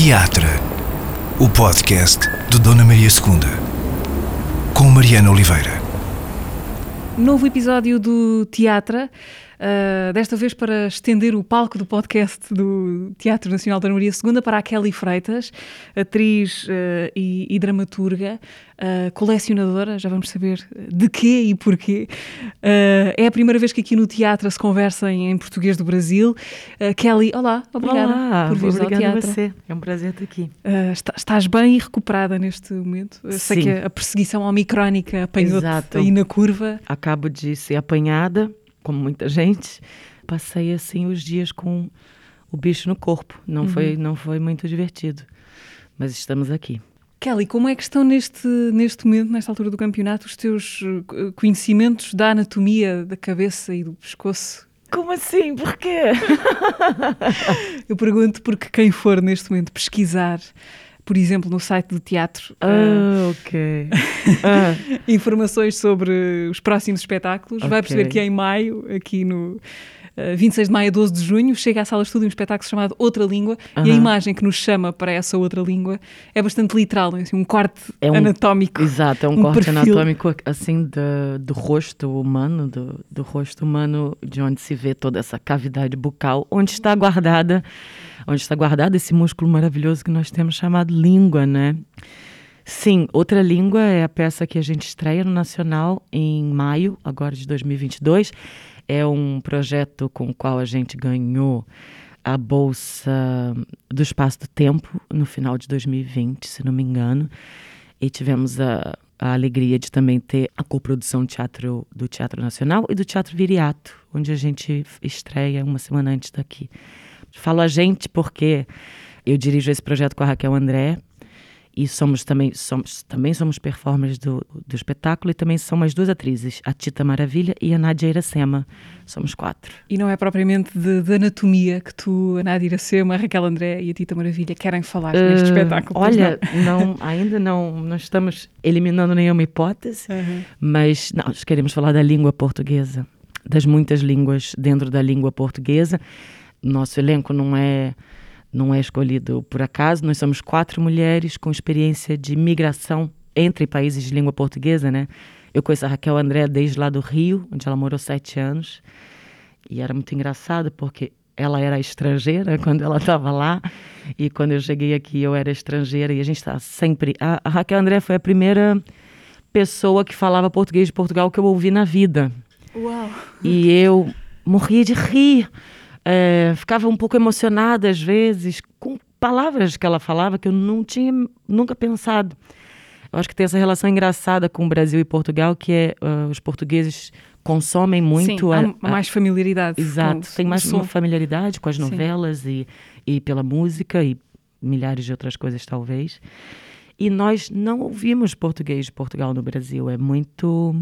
Teatro, o podcast de Dona Maria II, com Mariana Oliveira. Novo episódio do Teatro. Uh, desta vez para estender o palco do podcast do Teatro Nacional da Maria II para a Kelly Freitas, atriz uh, e, e, dramaturga, uh, colecionadora, já vamos saber de quê e porquê. é a primeira vez que aqui no teatro se conversa em, em português do Brasil. Kelly, olá, obrigada olá, por vir ao teatro. a você, é um prazer estar aqui. Está, estás bem e recuperada neste momento? Eu sei que a perseguição omicrónica apanhou-te aí na curva. Acabo de ser apanhada como muita gente, passei assim os dias com o bicho no corpo. Não, uhum. foi, não foi muito divertido, mas estamos aqui. Kelly, como é que estão neste, neste momento, nesta altura do campeonato, os teus eh, conhecimentos da anatomia da cabeça e do pescoço? Como assim? Porquê? Eu pergunto porque quem for neste momento pesquisar por exemplo, no site do teatro. Ah, uh, ok. Ah. informações sobre os próximos espetáculos. Okay. Vai perceber que é em maio, aqui no. Uh, 26 de maio a 12 de junho, chega à sala de estudo um espetáculo chamado Outra Língua uh -huh. e a imagem que nos chama para essa outra língua é bastante literal, é assim, um corte é um, anatómico. Exato, é um, um corte perfil. anatómico assim do, do rosto humano, do, do rosto humano, de onde se vê toda essa cavidade bucal, onde está guardada onde está guardado esse músculo maravilhoso que nós temos chamado língua, né? Sim, Outra Língua é a peça que a gente estreia no Nacional em maio, agora de 2022. É um projeto com o qual a gente ganhou a Bolsa do Espaço do Tempo no final de 2020, se não me engano. E tivemos a, a alegria de também ter a coprodução do Teatro, do Teatro Nacional e do Teatro Viriato, onde a gente estreia uma semana antes daqui. Falo a gente porque eu dirijo esse projeto com a Raquel André e somos também somos também somos performers do, do espetáculo e também são as duas atrizes, a Tita Maravilha e a Nádia Iracema. Somos quatro. E não é propriamente de, de anatomia que tu, a Nádia Iracema, a Raquel André e a Tita Maravilha querem falar uh, neste espetáculo? Olha, não? não? ainda não, não estamos eliminando nenhuma hipótese, uhum. mas nós queremos falar da língua portuguesa, das muitas línguas dentro da língua portuguesa nosso elenco não é não é escolhido por acaso. Nós somos quatro mulheres com experiência de migração entre países de língua portuguesa, né? Eu conheço a Raquel André desde lá do Rio, onde ela morou sete anos. E era muito engraçado porque ela era estrangeira quando ela estava lá e quando eu cheguei aqui eu era estrangeira e a gente está sempre. A, a Raquel André foi a primeira pessoa que falava português de Portugal que eu ouvi na vida. Uau! E eu morria de rir é, ficava um pouco emocionada às vezes com palavras que ela falava que eu não tinha nunca pensado. Eu acho que tem essa relação engraçada com o Brasil e Portugal, que é uh, os portugueses consomem muito. Sim, a, a, mais familiaridade. Exato, tem mais uma familiaridade com as novelas e, e pela música e milhares de outras coisas, talvez. E nós não ouvimos português de Portugal no Brasil. É muito.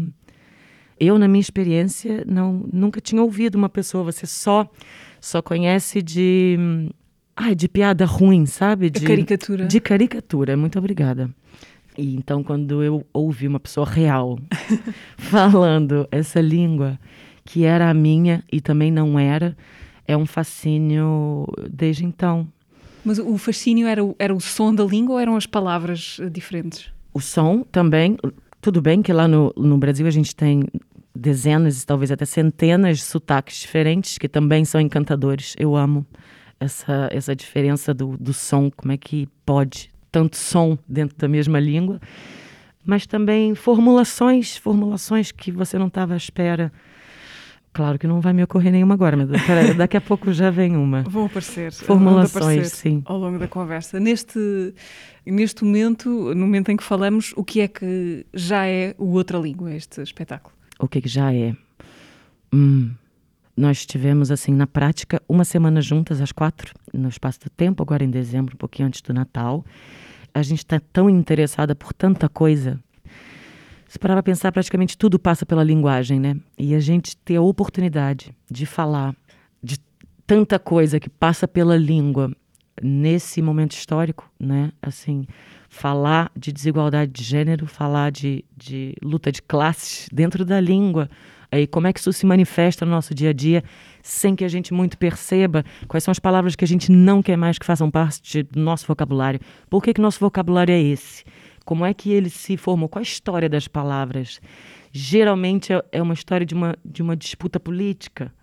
Eu, na minha experiência, não, nunca tinha ouvido uma pessoa, você só só conhece de. Ai, de piada ruim, sabe? De caricatura. De caricatura, muito obrigada. E então, quando eu ouvi uma pessoa real falando essa língua, que era a minha e também não era, é um fascínio desde então. Mas o fascínio era o, era o som da língua ou eram as palavras diferentes? O som também. Tudo bem que lá no, no Brasil a gente tem dezenas, talvez até centenas de sotaques diferentes que também são encantadores. Eu amo essa, essa diferença do, do som, como é que pode tanto som dentro da mesma língua, mas também formulações, formulações que você não estava à espera. Claro que não vai me ocorrer nenhuma agora, mas daqui a pouco já vem uma. Vão aparecer. Formulações, sim. Ao longo da conversa. Neste, neste momento, no momento em que falamos, o que é que já é o Outra Língua, este espetáculo? o que já é. Hum. Nós tivemos, assim, na prática, uma semana juntas, às quatro, no espaço do tempo, agora em dezembro, um pouquinho antes do Natal. A gente está tão interessada por tanta coisa. Se parar para pensar, praticamente tudo passa pela linguagem, né? E a gente ter a oportunidade de falar de tanta coisa que passa pela língua nesse momento histórico, né? Assim, falar de desigualdade de gênero, falar de, de luta de classes dentro da língua, Aí como é que isso se manifesta no nosso dia a dia sem que a gente muito perceba quais são as palavras que a gente não quer mais que façam parte do nosso vocabulário. Por que que nosso vocabulário é esse? Como é que ele se formou? Qual a história das palavras? Geralmente é, é uma história de uma, de uma disputa política.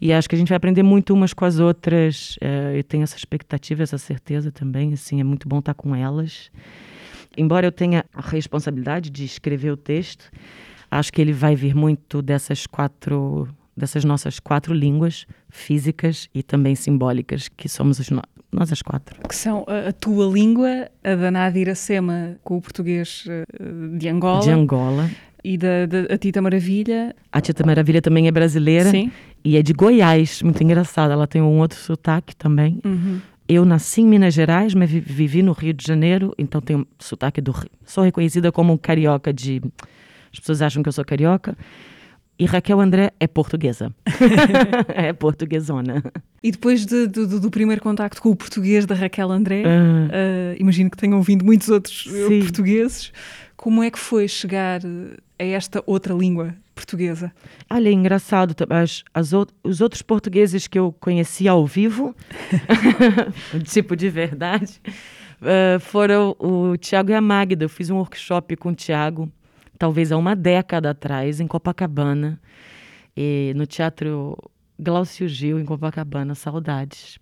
E acho que a gente vai aprender muito umas com as outras. É, eu tenho essa expectativa, essa certeza também. Assim, é muito bom estar com elas. Embora eu tenha a responsabilidade de escrever o texto, acho que ele vai vir muito dessas quatro, dessas nossas quatro línguas físicas e também simbólicas, que somos os, nós as quatro. Que são a, a tua língua, a da Nádia Iracema com o português uh, de Angola. De Angola. E da, da a Tita Maravilha. A Tita Maravilha também é brasileira. Sim. E é de Goiás, muito engraçada. Ela tem um outro sotaque também. Uhum. Eu nasci em Minas Gerais, mas vivi no Rio de Janeiro, então tenho sotaque do Rio. Sou reconhecida como carioca de. As pessoas acham que eu sou carioca. E Raquel André é portuguesa. é portuguesona. E depois de, de, do primeiro contacto com o português da Raquel André, uh, uh, imagino que tenham ouvido muitos outros uh, Sim. portugueses. Como é que foi chegar a esta outra língua portuguesa? Olha, é engraçado, as, as, os outros portugueses que eu conheci ao vivo, tipo de verdade, uh, foram o Tiago e a Magda. Eu fiz um workshop com o Tiago, talvez há uma década atrás, em Copacabana, e no Teatro Glaucio Gil, em Copacabana, saudades.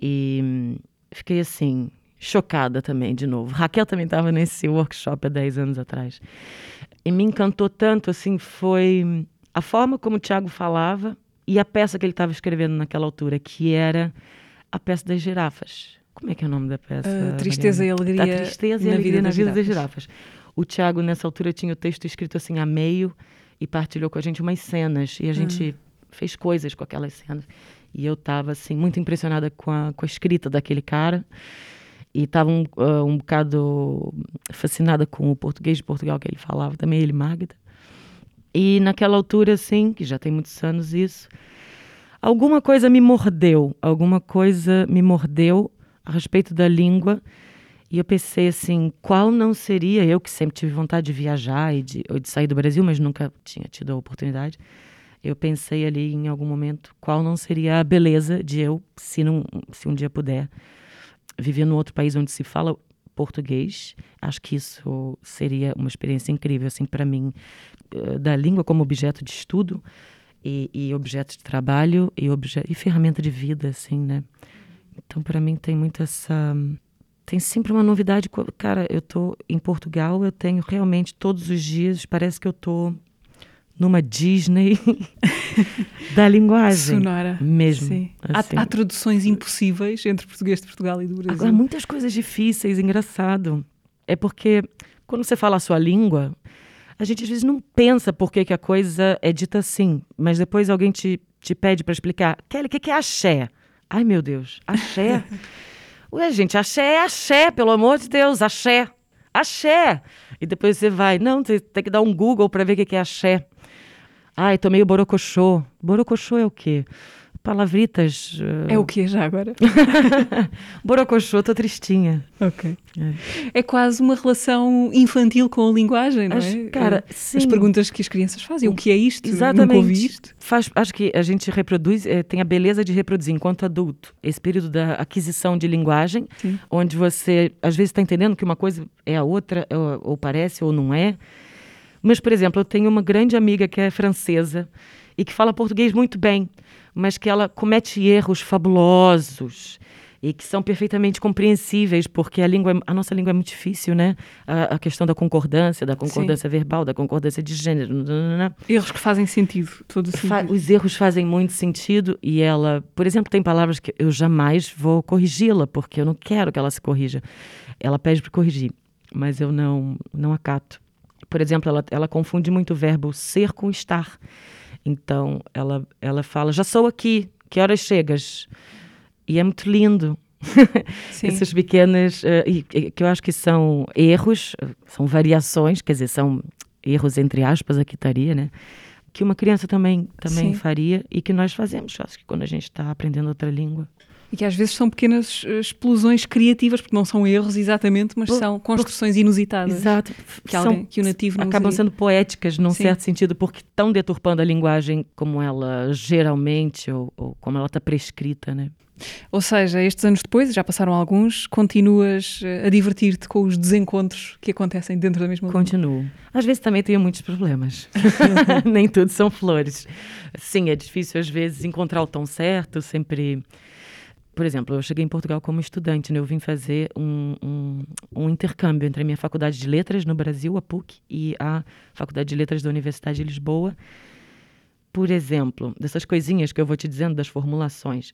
E hum, fiquei assim, chocada também, de novo. Raquel também estava nesse workshop há 10 anos atrás. E me encantou tanto, assim, foi a forma como o Tiago falava e a peça que ele estava escrevendo naquela altura, que era a peça das girafas. Como é que é o nome da peça? Uh, tristeza Mariana? e Alegria. A Tristeza e na Alegria vida na Vida das girafas. O Tiago, nessa altura, tinha o texto escrito assim a meio e partilhou com a gente umas cenas. E a gente uhum. fez coisas com aquelas cenas. E eu estava, assim, muito impressionada com a, com a escrita daquele cara e estava um, uh, um bocado fascinada com o português de Portugal que ele falava, também ele, Magda. E naquela altura, assim, que já tem muitos anos isso, alguma coisa me mordeu, alguma coisa me mordeu a respeito da língua. E eu pensei assim, qual não seria, eu que sempre tive vontade de viajar e de, ou de sair do Brasil, mas nunca tinha tido a oportunidade, eu pensei ali em algum momento, qual não seria a beleza de eu, se, não, se um dia puder, viver num outro país onde se fala português, acho que isso seria uma experiência incrível, assim, para mim, eh, da língua como objeto de estudo e, e objeto de trabalho e, objeto, e ferramenta de vida, assim, né? Então, para mim, tem muito essa... Tem sempre uma novidade. Cara, eu tô em Portugal, eu tenho realmente todos os dias, parece que eu tô numa Disney da linguagem. Sonora. Mesmo. Sim. Assim. Há, há, traduções impossíveis entre português de Portugal e do Brasil. Agora, muitas coisas difíceis, engraçado. É porque quando você fala a sua língua, a gente às vezes não pensa por que, que a coisa é dita assim, mas depois alguém te, te pede para explicar. Kelly, o que, que é axé? Ai, meu Deus, axé? Ué, gente, axé é axé, pelo amor de Deus, axé. Axé! E depois você vai, não, você tem que dar um Google para ver o que é axé. Ai, tomei o borocochô. Borocochô é o quê? Palavritas. Uh... É o que já agora? borocochô, tô tristinha. Ok. É. é. quase uma relação infantil com a linguagem, não é? Cara, sim. As perguntas que as crianças fazem. O que é isto? Exatamente. Nunca ouvi isto. Faz, acho que a gente reproduz, é, tem a beleza de reproduzir enquanto adulto. Esse período da aquisição de linguagem, sim. onde você às vezes está entendendo que uma coisa é a outra, ou, ou parece ou não é. Mas, por exemplo, eu tenho uma grande amiga que é francesa e que fala português muito bem, mas que ela comete erros fabulosos e que são perfeitamente compreensíveis, porque a língua, a nossa língua é muito difícil, né? A, a questão da concordância, da concordância Sim. verbal, da concordância de gênero. Erros que fazem sentido, todo sentido. Os erros fazem muito sentido e ela, por exemplo, tem palavras que eu jamais vou corrigi-la, porque eu não quero que ela se corrija. Ela pede para corrigir, mas eu não não acato. Por exemplo, ela, ela confunde muito o verbo ser com estar. Então, ela, ela fala, já sou aqui, que horas chegas? E é muito lindo. Essas pequenas, uh, que eu acho que são erros, são variações, quer dizer, são erros entre aspas, aqui estaria, né? Que uma criança também, também faria e que nós fazemos, acho que quando a gente está aprendendo outra língua. E que às vezes são pequenas eh, explosões criativas, porque não são erros exatamente, mas são construções inusitadas. Exato. Que, são, alguém, que o nativo não Acabam usaria. sendo poéticas, num Sim. certo sentido, porque estão deturpando a linguagem como ela geralmente, ou, ou como ela está prescrita, né? Ou seja, estes anos depois, já passaram alguns, continuas eh, a divertir-te com os desencontros que acontecem dentro da mesma Continuo. Às vezes também tenho muitos problemas. Nem tudo são flores. Sim, é difícil às vezes encontrar o tom certo, sempre... Por exemplo, eu cheguei em Portugal como estudante, né? eu vim fazer um, um, um, intercâmbio entre a minha faculdade de letras no Brasil, a PUC, e a faculdade de letras da Universidade de Lisboa. Por exemplo, dessas coisinhas que eu vou te dizendo, das formulações.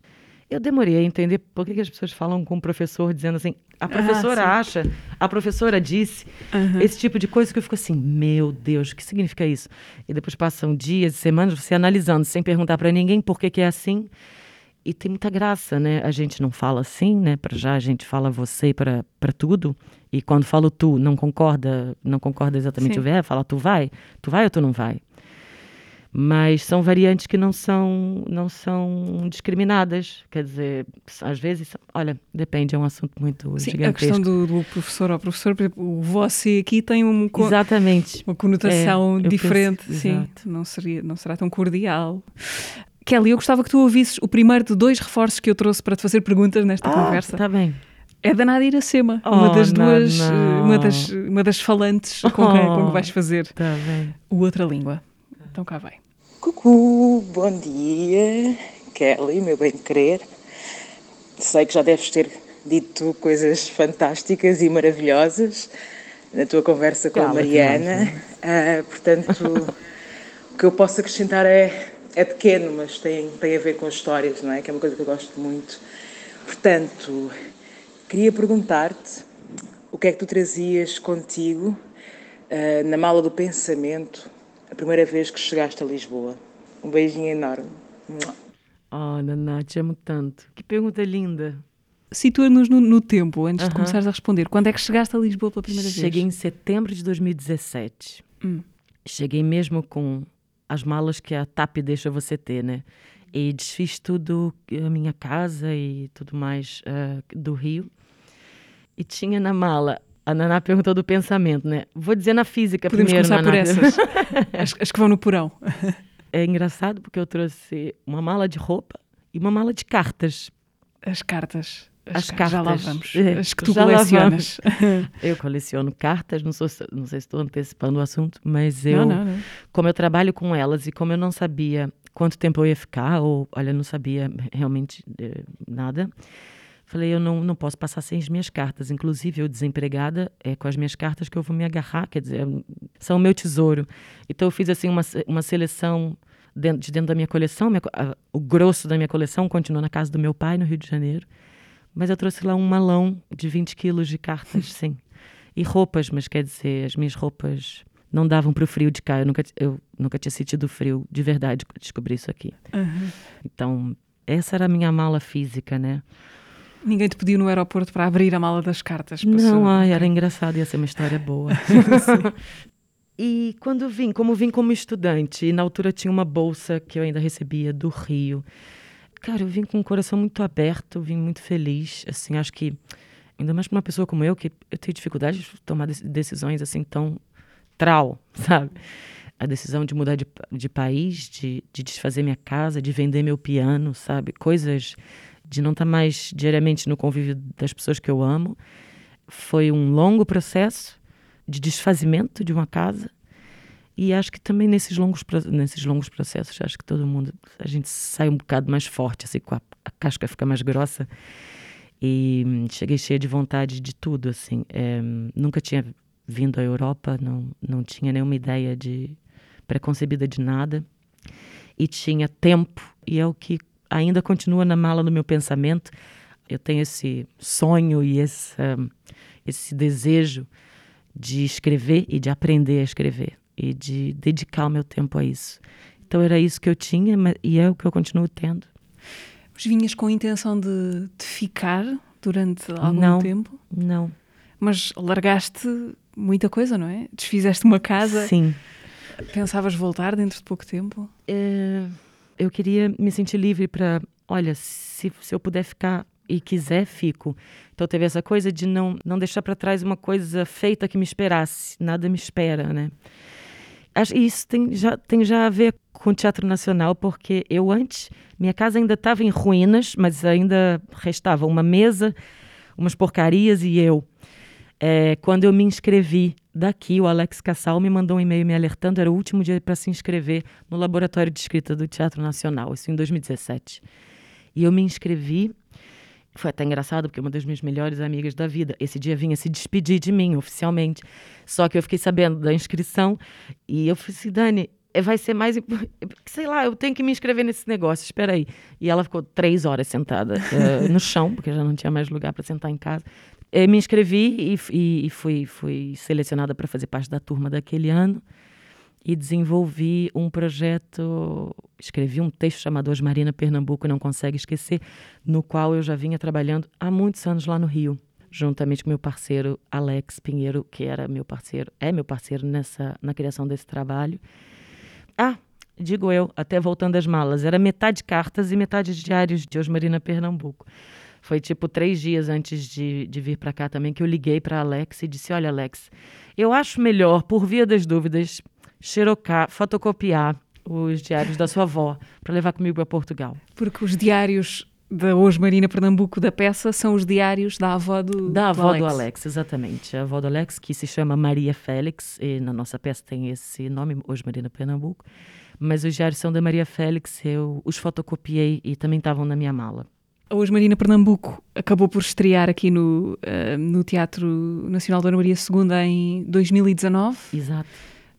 Eu demorei a entender por que, que as pessoas falam com o professor dizendo assim, a ah, professora ah, acha, a professora disse, uhum. esse tipo de coisa que eu fico assim, meu Deus, o que significa isso? E depois passam dias, semanas, você analisando, sem perguntar para ninguém por que, que é assim. E tem muita graça, né? A gente não fala assim, né? Para já a gente fala você para tudo. E quando falo tu, não concorda, não concorda exatamente Sim. o verbo, fala tu vai, tu vai ou tu não vai mas são variantes que não são não são discriminadas quer dizer às vezes olha depende é um assunto muito Sim, gigantesco. a questão do, do, professor ao professor o você aqui tem um exatamente uma conotação é, diferente penso, sim exato. não seria não será tão cordial Kelly eu gostava que tu ouvisses o primeiro de dois reforços que eu trouxe para te fazer perguntas nesta ah, conversa está bem é da Iracema, oh, uma das duas, não. Uma, das, uma das falantes com, quem, com que vais fazer tá bem. o Outra Língua. Então cá vai. Cucu, bom dia, Kelly, meu bem de querer. Sei que já deves ter dito coisas fantásticas e maravilhosas na tua conversa com Calma, a Mariana. Uh, portanto, o que eu posso acrescentar é, é pequeno, mas tem, tem a ver com as histórias, não é? Que é uma coisa que eu gosto muito. Portanto, queria perguntar-te o que é que tu trazias contigo uh, na mala do pensamento a primeira vez que chegaste a Lisboa. Um beijinho enorme. Oh, Naná, te amo tanto. Que pergunta linda. Situa-nos no, no, tempo, antes uh -huh. de começares a responder. Quando é que chegaste a Lisboa pela primeira Cheguei vez? Cheguei em setembro de 2017. Hum. Cheguei mesmo com as malas que a TAP deixa você ter, né? E desfiz tudo, a minha casa e tudo mais uh, do Rio. E tinha na mala a Naná perguntou do pensamento, né? Vou dizer na física Podemos primeiro, começar Naná. por essas. as, as, que vão no porão. É engraçado porque eu trouxe uma mala de roupa e uma mala de cartas. As cartas. As, as cartas. Já lá vamos. É, as que tu colecionas. eu coleciono cartas, não, sou, não sei se estou antecipando o assunto, mas eu, não, não, não. como eu trabalho com elas e como eu não sabia quanto tempo eu ia ficar, ou olha, não sabia realmente eh, nada, Falei, eu não, não posso passar sem as minhas cartas. Inclusive, eu desempregada, é com as minhas cartas que eu vou me agarrar, quer dizer, são o meu tesouro. Então, eu fiz assim uma, uma seleção dentro, de dentro da minha coleção. Minha, a, o grosso da minha coleção continua na casa do meu pai, no Rio de Janeiro. Mas eu trouxe lá um malão de 20 quilos de cartas, sim. E roupas, mas quer dizer, as minhas roupas não davam para o frio de cá. Eu nunca, eu nunca tinha sentido frio de verdade, descobri isso aqui. Uhum. Então, essa era a minha mala física, né? Ninguém te pediu no aeroporto para abrir a mala das cartas? Não, ai, era engraçado, ia ser uma história boa. e quando vim, como vim como estudante, e na altura tinha uma bolsa que eu ainda recebia do Rio. Cara, eu vim com o coração muito aberto, vim muito feliz. Assim, acho que, ainda mais para uma pessoa como eu, que eu tenho dificuldade de tomar decisões assim tão trau, sabe? a decisão de mudar de, de país, de, de desfazer minha casa, de vender meu piano, sabe? Coisas de não estar tá mais diariamente no convívio das pessoas que eu amo. Foi um longo processo de desfazimento de uma casa. E acho que também nesses longos, nesses longos processos, acho que todo mundo, a gente sai um bocado mais forte, assim, com a, a casca fica mais grossa. E hum, cheguei cheia de vontade de tudo, assim. É, nunca tinha vindo à Europa, não, não tinha nenhuma ideia de preconcebida de nada. E tinha tempo, e é o que ainda continua na mala do meu pensamento. Eu tenho esse sonho e esse, esse desejo de escrever e de aprender a escrever e de dedicar o meu tempo a isso. Então era isso que eu tinha e é o que eu continuo tendo. Mas vinhas com a intenção de, de ficar durante algum não, tempo? Não. Mas largaste muita coisa, não é? Desfizeste uma casa? Sim. Pensavas voltar dentro de pouco tempo? É eu queria me sentir livre para, olha, se, se eu puder ficar e quiser, fico. Então teve essa coisa de não, não deixar para trás uma coisa feita que me esperasse. Nada me espera, né? Isso tem já, tem já a ver com o Teatro Nacional, porque eu antes, minha casa ainda estava em ruínas, mas ainda restava uma mesa, umas porcarias e eu. É, quando eu me inscrevi daqui, o Alex Cassal me mandou um e-mail me alertando, era o último dia para se inscrever no Laboratório de Escrita do Teatro Nacional, isso em 2017. E eu me inscrevi foi até engraçado, porque uma das minhas melhores amigas da vida, esse dia vinha se despedir de mim oficialmente. Só que eu fiquei sabendo da inscrição e eu falei assim, Dani, eh, vai ser mais. Sei lá, eu tenho que me inscrever nesse negócio, espera aí. E ela ficou três horas sentada uh, no chão, porque já não tinha mais lugar para sentar em casa. Eu me inscrevi e, e, e fui, fui selecionada para fazer parte da turma daquele ano e desenvolvi um projeto, escrevi um texto chamado Osmarina Pernambuco Não Consegue Esquecer, no qual eu já vinha trabalhando há muitos anos lá no Rio, juntamente com meu parceiro Alex Pinheiro, que era meu parceiro, é meu parceiro nessa na criação desse trabalho. Ah, digo eu, até voltando às malas, era metade cartas e metade diários de Osmarina Pernambuco. Foi tipo três dias antes de, de vir para cá também que eu liguei para Alex e disse: Olha, Alex, eu acho melhor, por via das dúvidas, xerocar, fotocopiar os diários da sua avó para levar comigo para Portugal. Porque os diários da Hoje Marina Pernambuco da peça são os diários da avó do Da avó do Alex. do Alex, exatamente. A avó do Alex, que se chama Maria Félix, e na nossa peça tem esse nome, Hoje Marina Pernambuco. Mas os diários são da Maria Félix, eu os fotocopiei e também estavam na minha mala. A Hoje Marina Pernambuco acabou por estrear aqui no, uh, no Teatro Nacional Dona Maria II em 2019. Exato.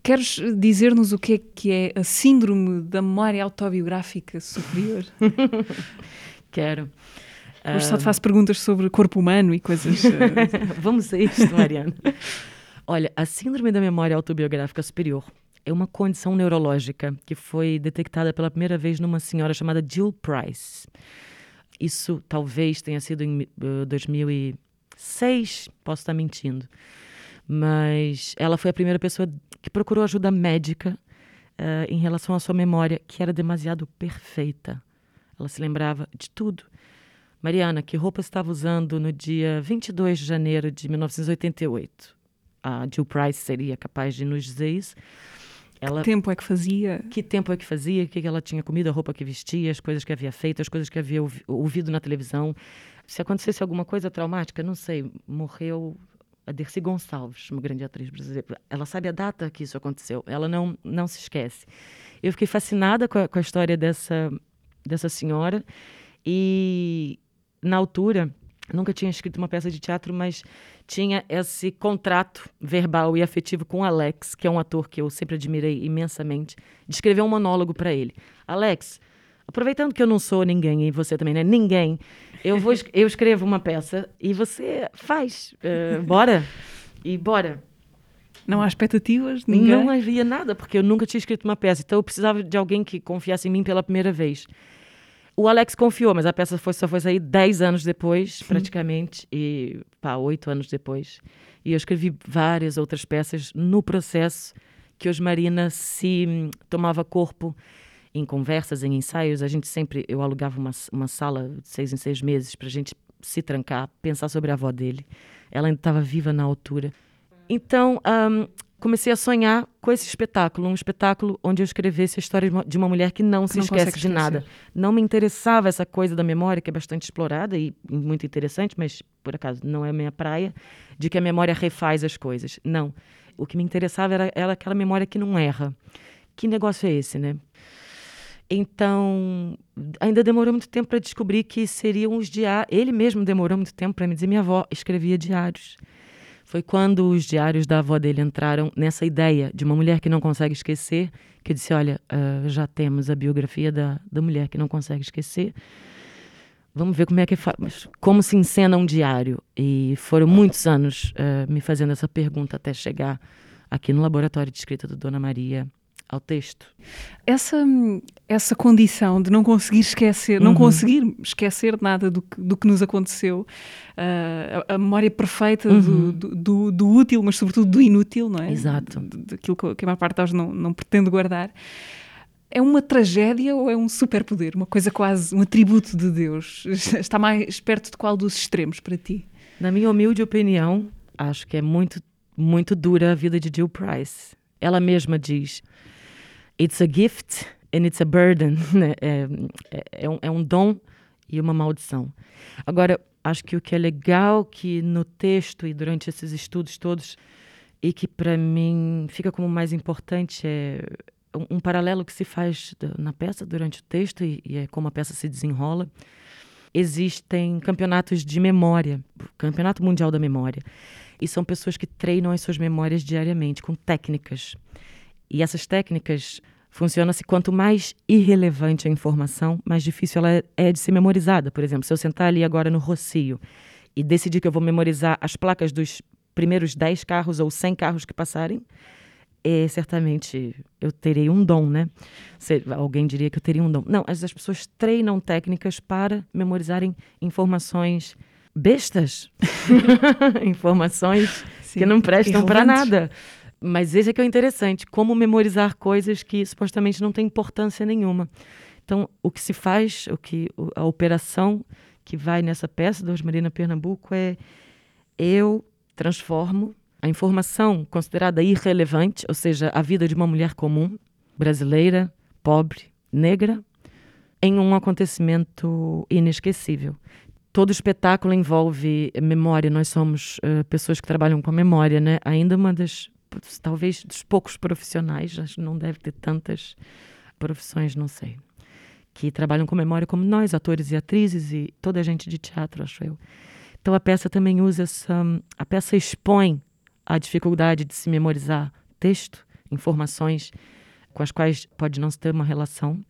Queres dizer-nos o que é que é a síndrome da memória autobiográfica superior? Quero. Hoje só te faço perguntas sobre corpo humano e coisas. Vamos a isto, Mariana. Olha, a síndrome da memória autobiográfica superior é uma condição neurológica que foi detectada pela primeira vez numa senhora chamada Jill Price. Isso talvez tenha sido em uh, 2006, posso estar mentindo. Mas ela foi a primeira pessoa que procurou ajuda médica uh, em relação à sua memória, que era demasiado perfeita. Ela se lembrava de tudo. Mariana, que roupa estava usando no dia 22 de janeiro de 1988? A Jill Price seria capaz de nos dizer isso. Ela, que tempo é que fazia? Que tempo é que fazia, o que ela tinha comido, a roupa que vestia, as coisas que havia feito, as coisas que havia ouvido na televisão. Se acontecesse alguma coisa traumática, não sei, morreu a Dercy Gonçalves, uma grande atriz brasileira. Ela sabe a data que isso aconteceu, ela não, não se esquece. Eu fiquei fascinada com a, com a história dessa, dessa senhora e, na altura, nunca tinha escrito uma peça de teatro, mas tinha esse contrato verbal e afetivo com Alex, que é um ator que eu sempre admirei imensamente, de escrever um monólogo para ele. Alex, aproveitando que eu não sou ninguém e você também não é ninguém, eu vou eu escrevo uma peça e você faz. Uh, bora. E bora. Não há expectativas? Ninguém? Não havia nada, porque eu nunca tinha escrito uma peça. Então eu precisava de alguém que confiasse em mim pela primeira vez. O Alex confiou, mas a peça foi, só foi sair 10 anos depois, Sim. praticamente, e pá, 8 anos depois. E eu escrevi várias outras peças no processo que hoje Marina se hum, tomava corpo em conversas, em ensaios, a gente sempre, eu alugava uma, uma sala de seis em seis meses para a gente se trancar, pensar sobre a avó dele. Ela ainda estava viva na altura. Então, um, comecei a sonhar com esse espetáculo, um espetáculo onde eu escrevesse a história de uma mulher que não que se não esquece de nada. Não me interessava essa coisa da memória, que é bastante explorada e muito interessante, mas por acaso não é a minha praia, de que a memória refaz as coisas. Não. O que me interessava era, era aquela memória que não erra. Que negócio é esse, né? Então, ainda demorou muito tempo para descobrir que seriam os diários. Ele mesmo demorou muito tempo para me dizer: minha avó escrevia diários. Foi quando os diários da avó dele entraram nessa ideia de uma mulher que não consegue esquecer, que eu disse: Olha, uh, já temos a biografia da, da mulher que não consegue esquecer. Vamos ver como é que faz, como se encena um diário. E foram muitos anos uh, me fazendo essa pergunta até chegar aqui no laboratório de escrita do Dona Maria ao texto. Essa, essa condição de não conseguir esquecer, uhum. não conseguir esquecer nada do que, do que nos aconteceu, uh, a, a, memória perfeita uhum. do, do, do, útil, mas sobretudo do inútil, não é? Exato. Daquilo que a maior parte de nós não, não pretende guardar. É uma tragédia ou é um superpoder? Uma coisa quase, um atributo de Deus? Está mais perto de qual dos extremos para ti? Na minha humilde opinião, acho que é muito, muito dura a vida de Jill Price. Ela mesma diz: It's a gift and it's a burden. Né? É, é, é, um, é um dom e uma maldição. Agora, acho que o que é legal que no texto e durante esses estudos todos e que para mim fica como mais importante é um, um, paralelo que se faz na peça durante o texto e, e é como a peça se desenrola. Existem campeonatos de memória, campeonato mundial da memória, e são pessoas que treinam as suas memórias diariamente com técnicas. E essas técnicas funcionam-se quanto mais irrelevante a informação, mais difícil ela é, é de ser memorizada. Por exemplo, se eu sentar ali agora no Rocio e decidir que eu vou memorizar as placas dos primeiros 10 carros ou 100 carros que passarem, é, certamente eu terei um dom, né? Se, alguém diria que eu teria um dom. Não, as, as pessoas treinam técnicas para memorizarem informações bestas, informações Sim, que não prestam para nada. Mas esse é que é o interessante, como memorizar coisas que supostamente não têm importância nenhuma. Então, o que se faz, o que a operação que vai nessa peça da Osmarina Pernambuco é eu transformo a informação considerada irrelevante, ou seja, a vida de uma mulher comum, brasileira, pobre, negra, em um acontecimento inesquecível. Todo espetáculo envolve memória, nós somos uh, pessoas que trabalham com memória, né? Ainda uma das, talvez, dos poucos profissionais, acho que não deve ter tantas profissões, não sei, que trabalham com memória como nós, atores e atrizes e toda a gente de teatro, acho eu. Então a peça também usa essa. A peça expõe a dificuldade de se memorizar texto, informações com as quais pode não se ter uma relação.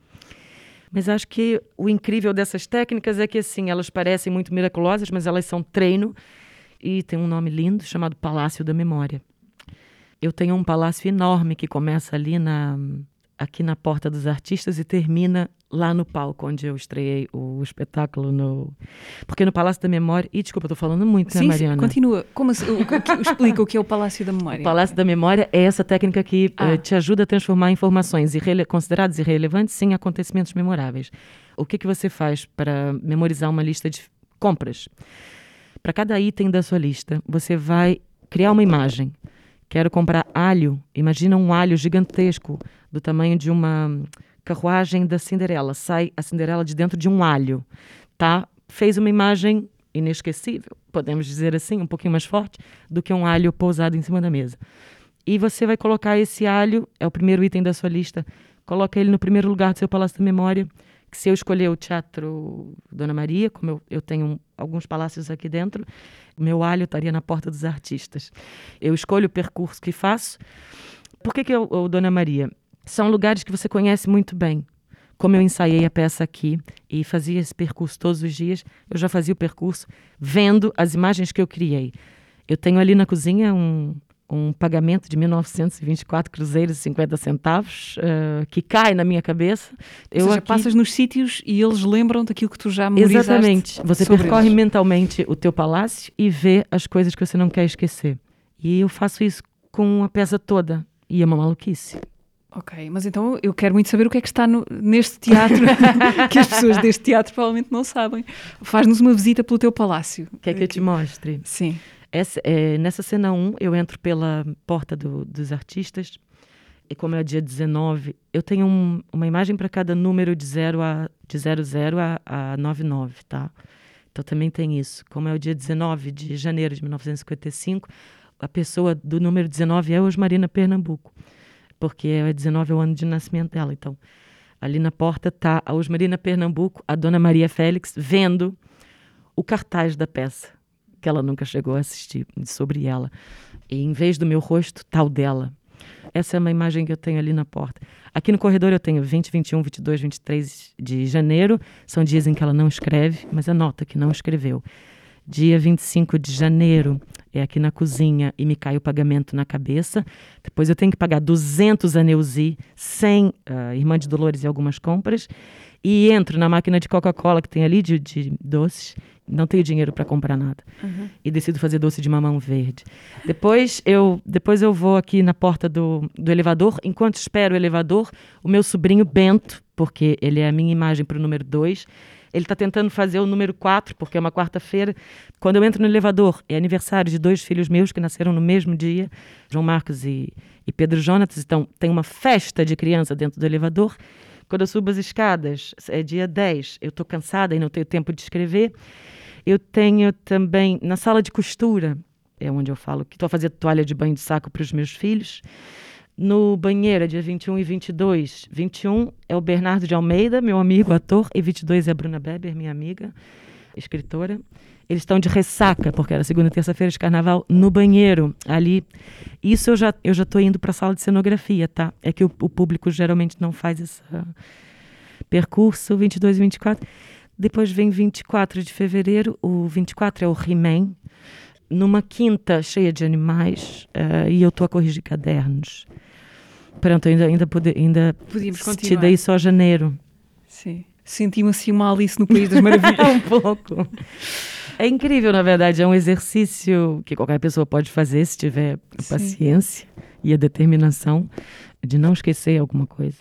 Mas acho que o incrível dessas técnicas é que, assim, elas parecem muito miraculosas, mas elas são treino e tem um nome lindo chamado Palácio da Memória. Eu tenho um palácio enorme que começa ali na aqui na Porta dos Artistas e termina lá no palco onde eu estreiei o espetáculo no porque no Palácio da Memória e desculpa estou falando muito sim, né Mariana? sim, continua. Como se, o, o, explica o que é o Palácio da Memória? O Palácio da Memória é essa técnica que ah. uh, te ajuda a transformar informações irrele consideradas irrelevantes em acontecimentos memoráveis. O que que você faz para memorizar uma lista de compras? Para cada item da sua lista você vai criar uma imagem quero comprar alho imagina um alho gigantesco do tamanho de uma carruagem da Cinderela. Sai a Cinderela de dentro de um alho, tá? Fez uma imagem inesquecível, podemos dizer assim, um pouquinho mais forte do que um alho pousado em cima da mesa. E você vai colocar esse alho, é o primeiro item da sua lista, coloca ele no primeiro lugar do seu palácio da memória, se eu escolher o Teatro Dona Maria, como eu, eu tenho alguns palácios aqui dentro, meu alho estaria na porta dos artistas. Eu escolho o percurso que faço. Por que, que eu, Dona Maria? São lugares que você conhece muito bem. Como eu ensaiei a peça aqui e fazia esse percurso todos os dias, eu já fazia o percurso vendo as imagens que eu criei. Eu tenho ali na cozinha um, um pagamento de 1924 cruzeiros e 50 centavos uh, que cai na minha cabeça. Eu Ou seja, aqui... passas nos sítios e eles lembram daquilo que tu já memorizaste. Exatamente. Você percorre eles. mentalmente o teu palácio e vê as coisas que você não quer esquecer. E eu faço isso com a peça toda. E é uma maluquice. Ok, mas então eu quero muito saber o que é que está no, neste teatro, que as pessoas deste teatro provavelmente não sabem. Faz-nos uma visita pelo teu palácio. Quer que eu te mostre? Sim. Essa, é, nessa cena 1, eu entro pela porta do, dos artistas, e como é dia 19, eu tenho um, uma imagem para cada número de 0 a, de 00 a, a 99, tá? Então também tem isso. Como é o dia 19 de janeiro de 1955, a pessoa do número 19 é Osmarina Pernambuco porque é 19 é o ano de nascimento dela. Então, ali na porta está a Osmarina Pernambuco, a Dona Maria Félix, vendo o cartaz da peça, que ela nunca chegou a assistir, sobre ela. E em vez do meu rosto, tal dela. Essa é uma imagem que eu tenho ali na porta. Aqui no corredor eu tenho 20, 21, 22, 23 de janeiro. São dias em que ela não escreve, mas anota que não escreveu. Dia 25 de janeiro é aqui na cozinha e me cai o pagamento na cabeça. Depois eu tenho que pagar 200 a Neuzi, 100 uh, Irmã de Dolores e algumas compras. E entro na máquina de Coca-Cola que tem ali de, de doces, não tenho dinheiro para comprar nada. Uhum. E decido fazer doce de mamão verde. Depois eu, depois eu vou aqui na porta do, do elevador. Enquanto espero o elevador, o meu sobrinho Bento, porque ele é a minha imagem para o número 2, ele está tentando fazer o número 4, porque é uma quarta-feira. Quando eu entro no elevador, é aniversário de dois filhos meus que nasceram no mesmo dia, João Marcos e, e Pedro Jonatas. Então, tem uma festa de criança dentro do elevador. Quando eu subo as escadas, é dia 10, eu estou cansada e não tenho tempo de escrever. Eu tenho também, na sala de costura, é onde eu falo que estou a fazer toalha de banho de saco para os meus filhos. No banheiro, dia 21 e 22. 21 é o Bernardo de Almeida, meu amigo ator, e 22 é a Bruna Beber, minha amiga, escritora. Eles estão de ressaca, porque era segunda e terça-feira de carnaval, no banheiro, ali. Isso eu já eu já estou indo para a sala de cenografia, tá? É que o, o, público geralmente não faz esse percurso, 22 e 24. Depois vem 24 de fevereiro, o 24 é o He-Man, numa quinta cheia de animais, uh, e eu estou a corrigir cadernos. Pronto, ainda, ainda, pode, ainda Podíamos continuar. dei só janeiro. Sim. Senti-me assim uma Alice no País das Maravilhas. um pouco. É incrível, na verdade. É um exercício que qualquer pessoa pode fazer se tiver a paciência e a determinação de não esquecer alguma coisa.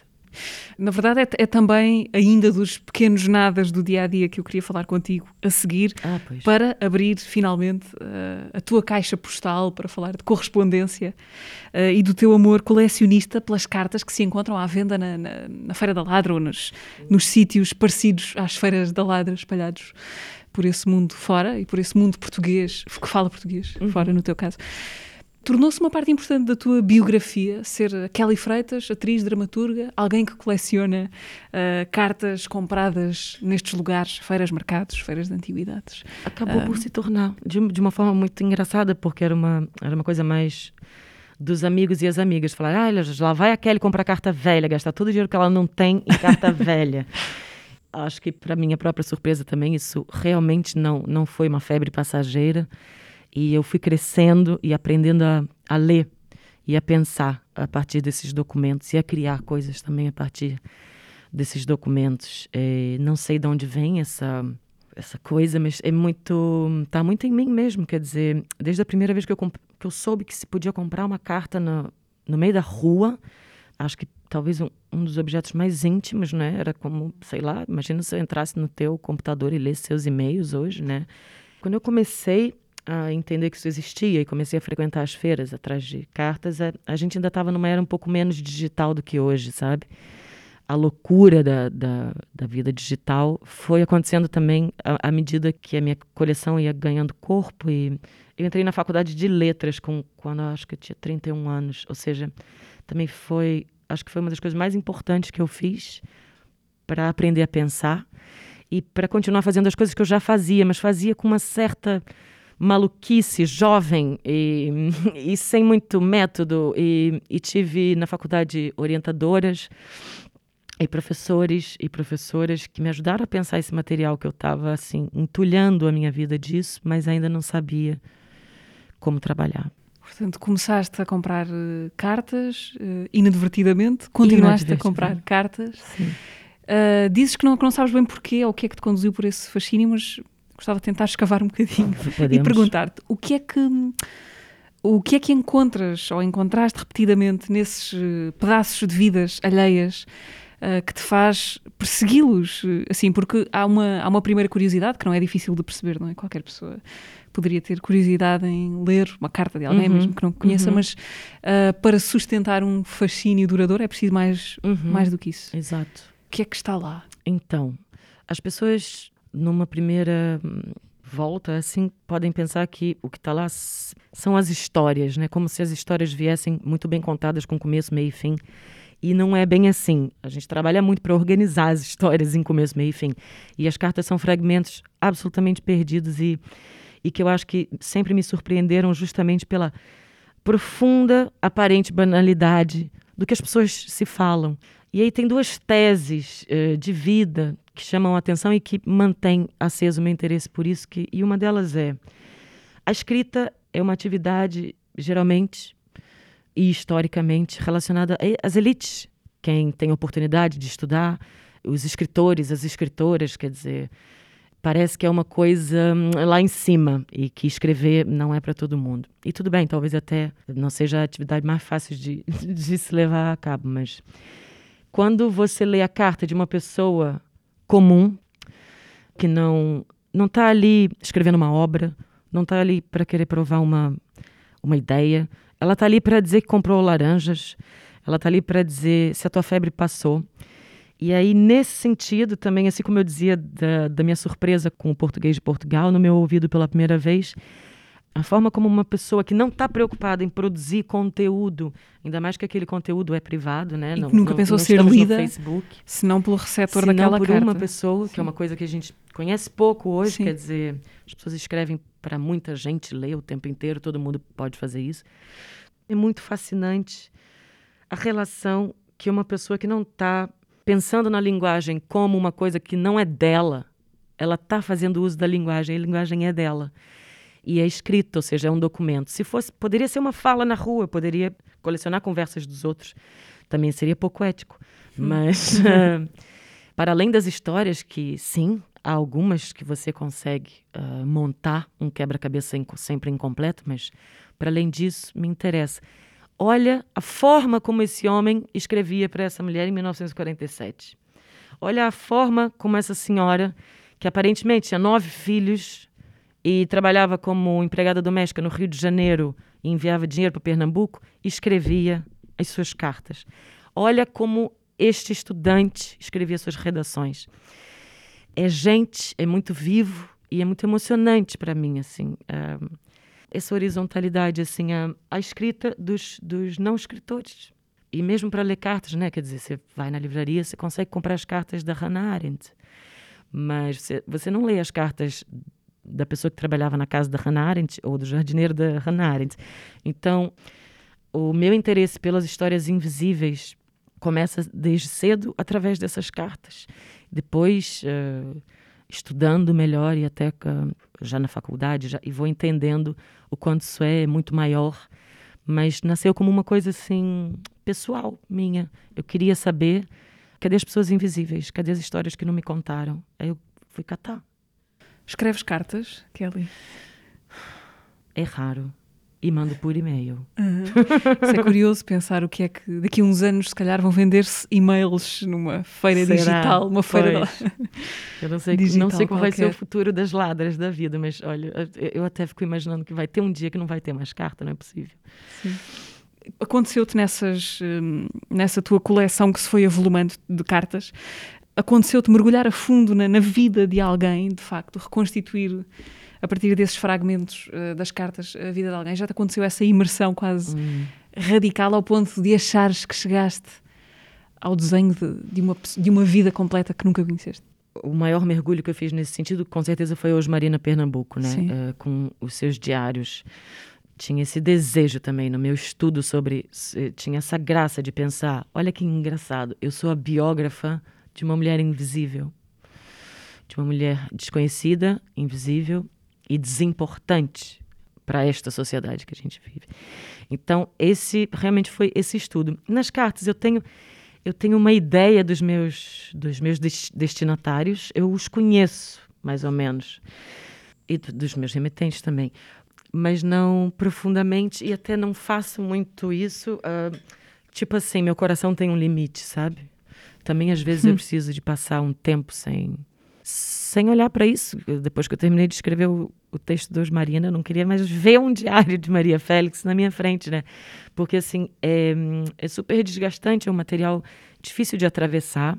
Na verdade, é, é, também ainda dos pequenos nadas do dia a dia que eu queria falar contigo a seguir, ah, para abrir finalmente uh, a tua caixa postal para falar de correspondência uh, e do teu amor colecionista pelas cartas que se encontram à venda na, na, na Feira da Ladra ou nos, nos sítios parecidos às feiras da Ladra espalhados por esse mundo fora e por esse mundo português, que fala português, uhum. fora no teu caso. Tornou-se uma parte importante da tua biografia ser Kelly Freitas, atriz, dramaturga, alguém que coleciona uh, cartas compradas nestes lugares, feiras, mercados, feiras de antiguidades. Acabou uh, por se tornar, de, de, uma forma muito engraçada, porque era uma, era uma coisa mais dos amigos e as amigas. Falar, ah, lá vai a Kelly comprar carta velha, gastar todo o dinheiro que ela não tem em carta velha. Acho que, para minha própria surpresa também, isso realmente não, não foi uma febre passageira. E eu fui crescendo e aprendendo a, a ler e a pensar a partir desses documentos e a criar coisas também a partir desses documentos. É, não sei de onde vem essa essa coisa, mas é muito tá muito em mim mesmo, quer dizer, desde a primeira vez que eu, que eu soube que se podia comprar uma carta no, no meio da rua, acho que talvez um, um dos objetos mais íntimos, né? Era como, sei lá, imagina se eu entrasse no teu computador e lesse seus e-mails hoje, né? Quando eu comecei a entender que isso existia e comecei a frequentar as feiras atrás de cartas, a, a gente ainda estava numa era um pouco menos digital do que hoje, sabe? A loucura da, da, da vida digital foi acontecendo também à, medida que a minha coleção ia ganhando corpo e eu entrei na faculdade de letras com, quando acho que eu tinha 31 anos, ou seja, também foi, acho que foi uma das coisas mais importantes que eu fiz para aprender a pensar e para continuar fazendo as coisas que eu já fazia, mas fazia com uma certa maluquice, jovem e, e sem muito método. E, e tive na faculdade orientadoras e professores e professoras que me ajudaram a pensar esse material que eu estava assim entulhando a minha vida disso, mas ainda não sabia como trabalhar. Portanto, começaste a comprar uh, cartas uh, inadvertidamente, continuaste a comprar cartas. Uh, dizes que não, que não sabes bem porquê ou o que é que te conduziu por esse fascínio, mas gostava de tentar escavar um bocadinho e perguntar-te o que é que o que é que encontras ou encontraste repetidamente nesses eh, pedaços de vidas alheias que te faz persegui-los? Assim, porque há uma, há uma primeira curiosidade que não é difícil de perceber, não é? Qualquer pessoa poderia ter curiosidade em ler uma carta de alguém, uhum, mesmo que não conheça, uhum. mas uh, para sustentar um fascínio duradouro é preciso mais, uhum, mais do que isso. Exato. O que é que está lá? Então, as pessoas numa primeira hum, volta, assim, podem pensar que o que está lá são as histórias, né? Como se as histórias viessem muito bem contadas com começo, meio e fim. E não é bem assim. A gente trabalha muito para organizar as histórias em começo, meio e fim. E as cartas são fragmentos absolutamente perdidos e, e que eu acho que sempre me surpreenderam justamente pela profunda aparente banalidade do que as pessoas se falam. E aí tem duas teses uh, de vida que chamam a atenção e que mantêm aceso o meu interesse por isso. Que, e uma delas é: a escrita é uma atividade geralmente e historicamente relacionada às elites. Quem tem oportunidade de estudar, os escritores, as escritoras, quer dizer, parece que é uma coisa hum, lá em cima e que escrever não é para todo mundo. E tudo bem, talvez até não seja a atividade mais fácil de, de se levar a cabo, mas quando você lê a carta de uma pessoa comum que não não está ali escrevendo uma obra, não está ali para querer provar uma uma ideia, ela está ali para dizer que comprou laranjas, ela está ali para dizer se a tua febre passou. E aí, nesse sentido, também, assim como eu dizia da, da minha surpresa com o português de Portugal, no meu ouvido pela primeira vez, a forma como uma pessoa que não está preocupada em produzir conteúdo, ainda mais que aquele conteúdo é privado, né? Não, nunca não, pensou não ser lida, Facebook, se não pelo receptor daquela por carta. uma pessoa, que é uma coisa que a gente conhece pouco hoje, Sim. quer dizer, as pessoas escrevem para muita gente ler o tempo inteiro, todo mundo pode fazer isso. É muito fascinante a relação que uma pessoa que não está pensando na linguagem como uma coisa que não é dela, ela está fazendo uso da linguagem, a linguagem é dela. E é escrito, ou seja, é um documento. Se fosse, poderia ser uma fala na rua, poderia colecionar conversas dos outros, também seria pouco ético. Mas, eh, para além das histórias, que sim, há algumas que você consegue ah, montar um quebra-cabeça sempre incompleto, mas para além disso, me interessa. Olha a forma como esse homem escrevia para essa mulher em 1947. Olha a forma como essa senhora, que aparentemente tinha nove filhos e trabalhava como empregada doméstica no Rio de Janeiro e enviava dinheiro para Pernambuco, escrevia as suas cartas. Olha como este estudante escrevia suas redações. É gente, é muito vivo e é muito emocionante para mim, assim. ah, essa horizontalidade, assim, a, a escrita dos, dos não escritores. E mesmo para ler cartas, né? Quer dizer, você vai na livraria, você consegue comprar as cartas da Hannah Arendt. Mas você, você não lê as cartas da pessoa que trabalhava na casa da Hannah Arendt ou do jardineiro da Hannah Arendt. Então, o meu interesse pelas histórias invisíveis começa desde cedo através dessas cartas. Depois, eh, estudando melhor e até já na faculdade, já, e vou entendendo o quanto isso é muito maior. Mas nasceu como uma coisa assim, pessoal minha. Eu queria saber cadê as pessoas invisíveis, cadê as histórias que não me contaram. Aí eu fui catar. Escreves cartas, Kelly? É raro. E mando por e-mail. Isso é curioso pensar o que é que daqui a uns anos, se calhar, vão vender-se e-mails numa feira Será? digital, uma feira. Eu não sei, Digital não sei qual vai ser o qualquer. futuro das ladras da vida, mas olha, eu- até fico imaginando que vai ter um dia que não vai ter mais carta, não é possível. Aconteceu-te nessas, hum, nessa tua coleção que se foi avolumando de cartas, aconteceu-te mergulhar a fundo na, na vida de alguém, de facto, reconstituir a partir desses fragmentos eh, das cartas a vida de alguém? Já te aconteceu essa imersão quase Hum. radical ao ponto de achares que chegaste ao desenho de, de uma, de uma vida completa que nunca conheceste? O maior mergulho que eu fiz nesse sentido, com certeza, foi hoje Marina Pernambuco, né? Eh, com os seus diários. Tinha esse desejo também no meu estudo sobre. se- Tinha essa graça de pensar: olha que engraçado, eu sou a biógrafa de uma mulher invisível. De uma mulher desconhecida, invisível e desimportante para esta sociedade que a gente vive. Então, esse realmente foi esse estudo. Nas cartas, eu tenho. Eu tenho uma ideia dos meus, dos meus des- destinatários, eu os conheço, mais ou menos, e do- dos meus remetentes também, mas não profundamente e até não faço muito isso. ah, tipo assim, meu coração tem um limite, sabe? Também às vezes eu preciso de passar um tempo sem sem olhar para isso. Depois que eu terminei de escrever o, o texto dos Marina, eu não queria mais ver um diário de Maria Félix na minha frente, né? Porque, assim, é, é super desgastante, é um material difícil de atravessar.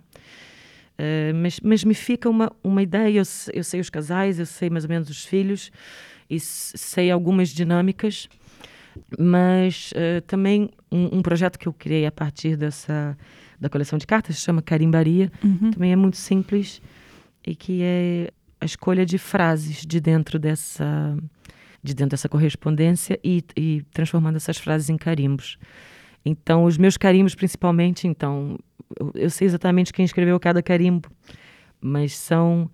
É, mas, mas me fica uma, uma ideia. Eu, eu sei os casais, eu sei mais ou menos os filhos, e sei algumas dinâmicas. Mas eh, também um, um projeto que eu criei a partir dessa da coleção de cartas chama Carimbaria. Também é muito simples e que é a escolha de frases de dentro dessa de dentro dessa correspondência e, e transformando essas frases em carimbos. Então, os meus carimbos, principalmente, então, eu, eu sei exatamente quem escreveu cada carimbo, mas são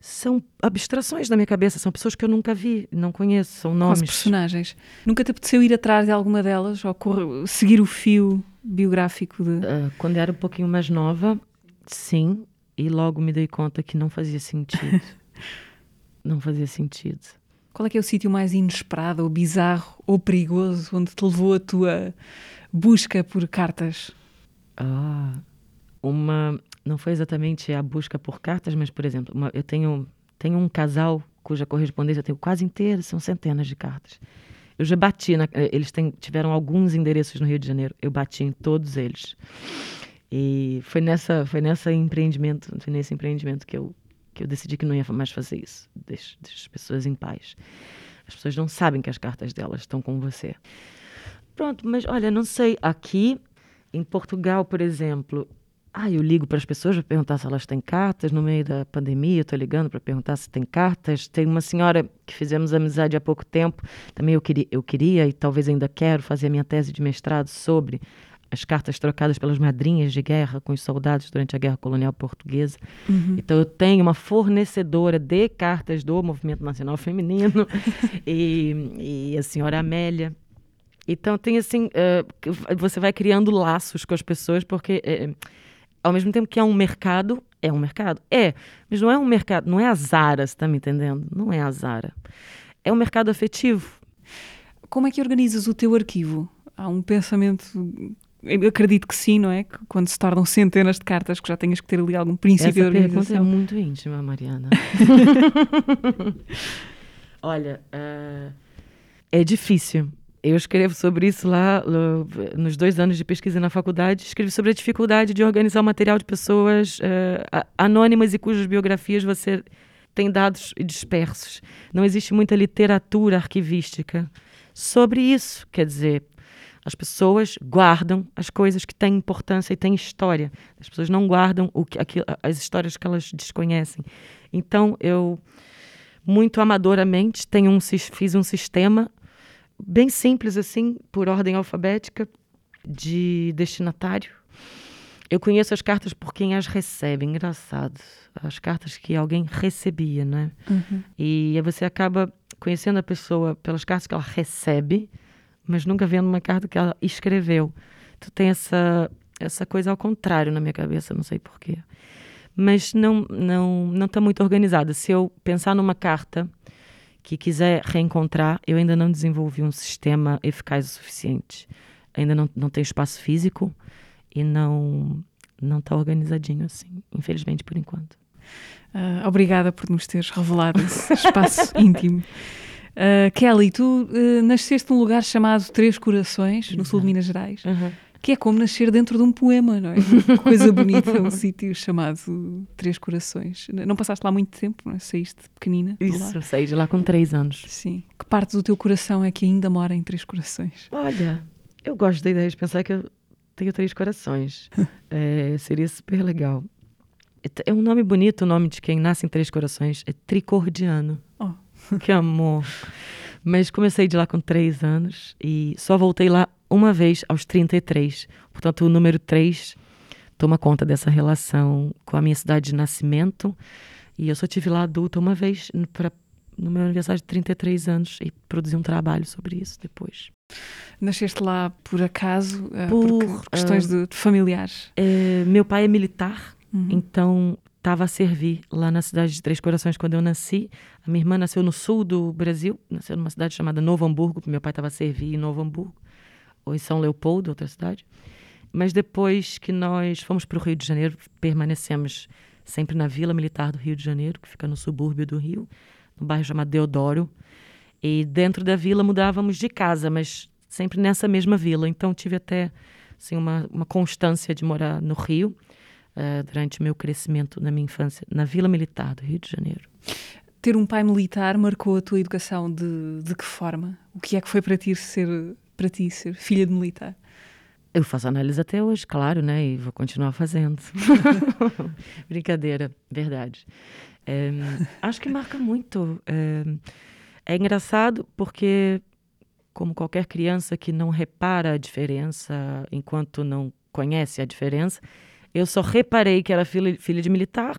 são abstrações da minha cabeça, são pessoas que eu nunca vi, não conheço, são nomes. personagens. Nunca te apeteceu ir atrás de alguma delas ou seguir o fio biográfico de. Ah, quando era um pouquinho mais nova, sim. E logo me dei conta que não fazia sentido. não fazia sentido. Qual é que é o sítio mais inesperado, ou bizarro, ou perigoso, onde te levou a tua busca por cartas? Ah, uma... Não foi exatamente a busca por cartas, mas, por exemplo, uma, eu tenho, tenho um casal cuja correspondência eu tenho quase inteira, são centenas de cartas. Eu já bati, na, eh, eles têm, tiveram alguns endereços no Rio de Janeiro, eu bati em todos eles. E foi nessa, foi nessa empreendimento, foi nesse empreendimento que eu, que eu decidi que não ia mais fazer isso. Deixa, deixa as pessoas em paz. As pessoas não sabem que as cartas delas estão com você. Pronto, mas olha, não sei, aqui em Portugal, por exemplo, ah, eu ligo para as pessoas para perguntar se elas têm cartas. No meio da pandemia, estou ligando para perguntar se tem cartas. Tem uma senhora que fizemos amizade há pouco tempo. Também eu queria, eu queria e talvez ainda quero fazer a minha tese de mestrado sobre as cartas trocadas pelas madrinhas de guerra com os soldados durante a Guerra Colonial Portuguesa. Uhum. Então eu tenho uma fornecedora de cartas do Movimento Nacional Feminino e, e a senhora Amélia. Então tem assim, uh, você vai criando laços com as pessoas porque uh, ao mesmo tempo que é um mercado, é um mercado? É, mas não é um mercado, não é a Zara, você está me entendendo? Não é a Zara. É um mercado afetivo. Como é que organizas o teu arquivo? Há um pensamento eu acredito que sim, não é? Que quando se tornam centenas de cartas que já tenhas que ter ali algum princípio Essa de organização. é muito íntima, Mariana. Olha, uh, é difícil. Eu escrevo sobre isso lá nos dois anos de pesquisa na faculdade. Escrevo sobre a dificuldade de organizar o material de pessoas uh, anônimas e cujas biografias você tem dados dispersos. Não existe muita literatura arquivística sobre isso. Quer dizer, as pessoas guardam as coisas que têm importância e têm história. As pessoas não guardam o que, aquilo, as histórias que elas desconhecem. Então, eu, muito amadoramente, tenho um, fiz um sistema bem simples, assim, por ordem alfabética, de destinatário. Eu conheço as cartas por quem as recebe, engraçado. As cartas que alguém recebia, né? Uhum. E você acaba conhecendo a pessoa pelas cartas que ela recebe, mas nunca vendo uma carta que ela escreveu. Tu tem essa essa coisa ao contrário na minha cabeça, não sei porquê. Mas não não não está muito organizada. Se eu pensar numa carta que quiser reencontrar, eu ainda não desenvolvi um sistema eficaz o suficiente. Ainda não, não tem espaço físico e não não está organizadinho assim, infelizmente por enquanto. Uh, obrigada por nos teres revelado esse espaço íntimo. Uh, Kelly, tu uh, nasceste num lugar chamado Três Corações, no sul de Minas Gerais, uhum. que é como nascer dentro de um poema, não é? Coisa bonita, um sítio chamado Três Corações. Não passaste lá muito tempo, não é? Saíste pequenina? Isso, saí de lá com três anos. Sim. Que parte do teu coração é que ainda mora em Três Corações? Olha, eu gosto da ideia de pensar que eu tenho três corações. é, seria super legal. É um nome bonito, o nome de quem nasce em Três Corações. É Tricordiano. Oh. Que amor. Mas comecei de lá com três anos e só voltei lá uma vez aos 33. Portanto, o número 3 toma conta dessa relação com a minha cidade de nascimento. E eu só tive lá adulta uma vez para no meu aniversário de 33 anos e produzi um trabalho sobre isso depois. Nasceste lá por acaso, uh, por, por questões uh, de, familiares? Uh, meu pai é militar, uhum. então estava a servir lá na cidade de Três Corações quando eu nasci. A minha irmã nasceu no sul do Brasil, nasceu numa cidade chamada Novo Hamburgo, meu pai estava a servir em Novo Hamburgo, ou em São Leopoldo, outra cidade. Mas depois que nós fomos para o Rio de Janeiro, permanecemos sempre na Vila Militar do Rio de Janeiro, que fica no subúrbio do Rio, no bairro chamado Deodoro. E dentro da vila mudávamos de casa, mas sempre nessa mesma vila. Então tive até assim, uma, uma constância de morar no Rio uh, durante o meu crescimento na minha infância, na Vila Militar do Rio de Janeiro. Ter um pai militar marcou a tua educação de, de que forma? O que é que foi para ti ser, para ti ser filha de militar? Eu faço análise até hoje, claro, né? E vou continuar fazendo. Brincadeira, verdade. É, acho que marca muito. É, é, engraçado porque, como qualquer criança que não repara a diferença enquanto não conhece a diferença, eu só reparei que era filha, filha de militar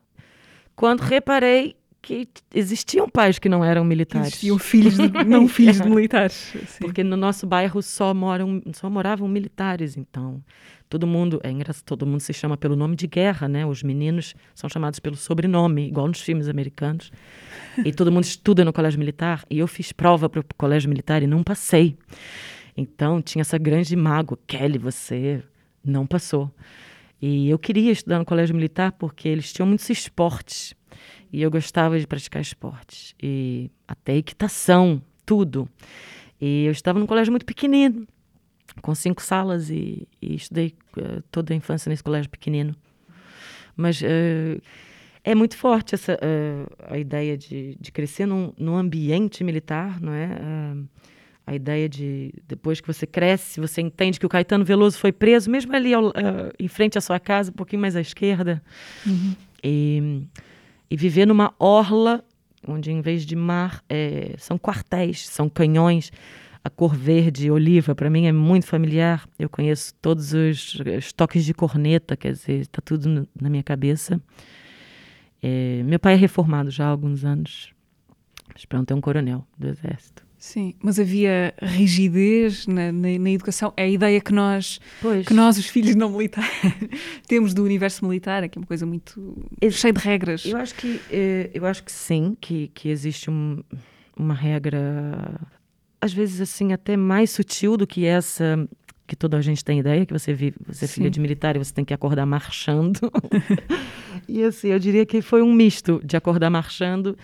quando reparei que existiam pais que não eram militares. Existiam filhos, de, não filhos de militares. Porque no nosso bairro só, moram, só moravam militares, então. Todo mundo, é engraçado, todo mundo se chama pelo nome de guerra, né? Os meninos são chamados pelo sobrenome, igual nos filmes americanos. E todo mundo estuda no colégio militar. E eu fiz prova para o colégio militar e não passei. Então tinha essa grande mágoa. Kelly, você não passou. E eu queria estudar no colégio militar porque eles tinham muitos esportes. E eu gostava de praticar esportes. E até equitação, tudo. E eu estava num colégio muito pequenino, com cinco salas, e, e estudei uh, toda a infância nesse colégio pequenino. Mas uh, é muito forte essa uh, a ideia de, de crescer num, num ambiente militar, não é? A ideia de depois que você cresce, você entende que o Caetano Veloso foi preso, mesmo ali ao, em frente à sua casa, um pouquinho mais à esquerda. Uhum. E e viver numa orla onde, em vez de mar, é, são quartéis, são canhões. A cor verde oliva, para mim, é muito familiar. Eu conheço todos os, os toques de corneta, quer dizer, está tudo no, na minha cabeça. É, meu pai é reformado já há alguns anos. Mas pronto, é um coronel do Exército. Sim, mas havia rigidez na, na, na, educação. É a ideia que nós, pois. que nós os filhos não militares, temos do universo militar, que é uma coisa muito Ex cheia de regras. Eu acho que, eh, eu acho que sim, que, que existe um, uma regra, às vezes assim, até mais sutil do que essa que toda a gente tem ideia, que você vive, você é filha de militar e você tem que acordar marchando. e assim, eu diria que foi um misto de acordar marchando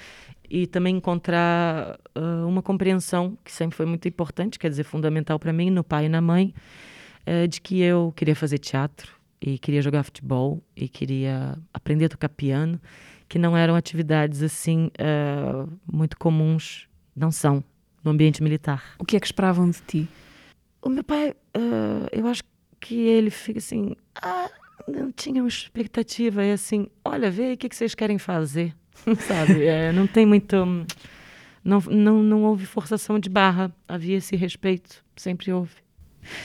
e também encontrar uh, uma compreensão que sempre foi muito importante, quer dizer, fundamental para mim, no pai e na mãe, uh, de que eu queria fazer teatro e queria jogar futebol e queria aprender a tocar piano, que não eram atividades assim uh, muito comuns, não são, no ambiente militar. O que é que esperavam de ti? O meu pai, eu acho que ele fica assim, ah, não tinha uma expectativa, é assim, olha, vê aí o que, que vocês querem fazer. sabe? É, não tem muito. Não, não, não houve forçação de barra, havia esse respeito, sempre houve.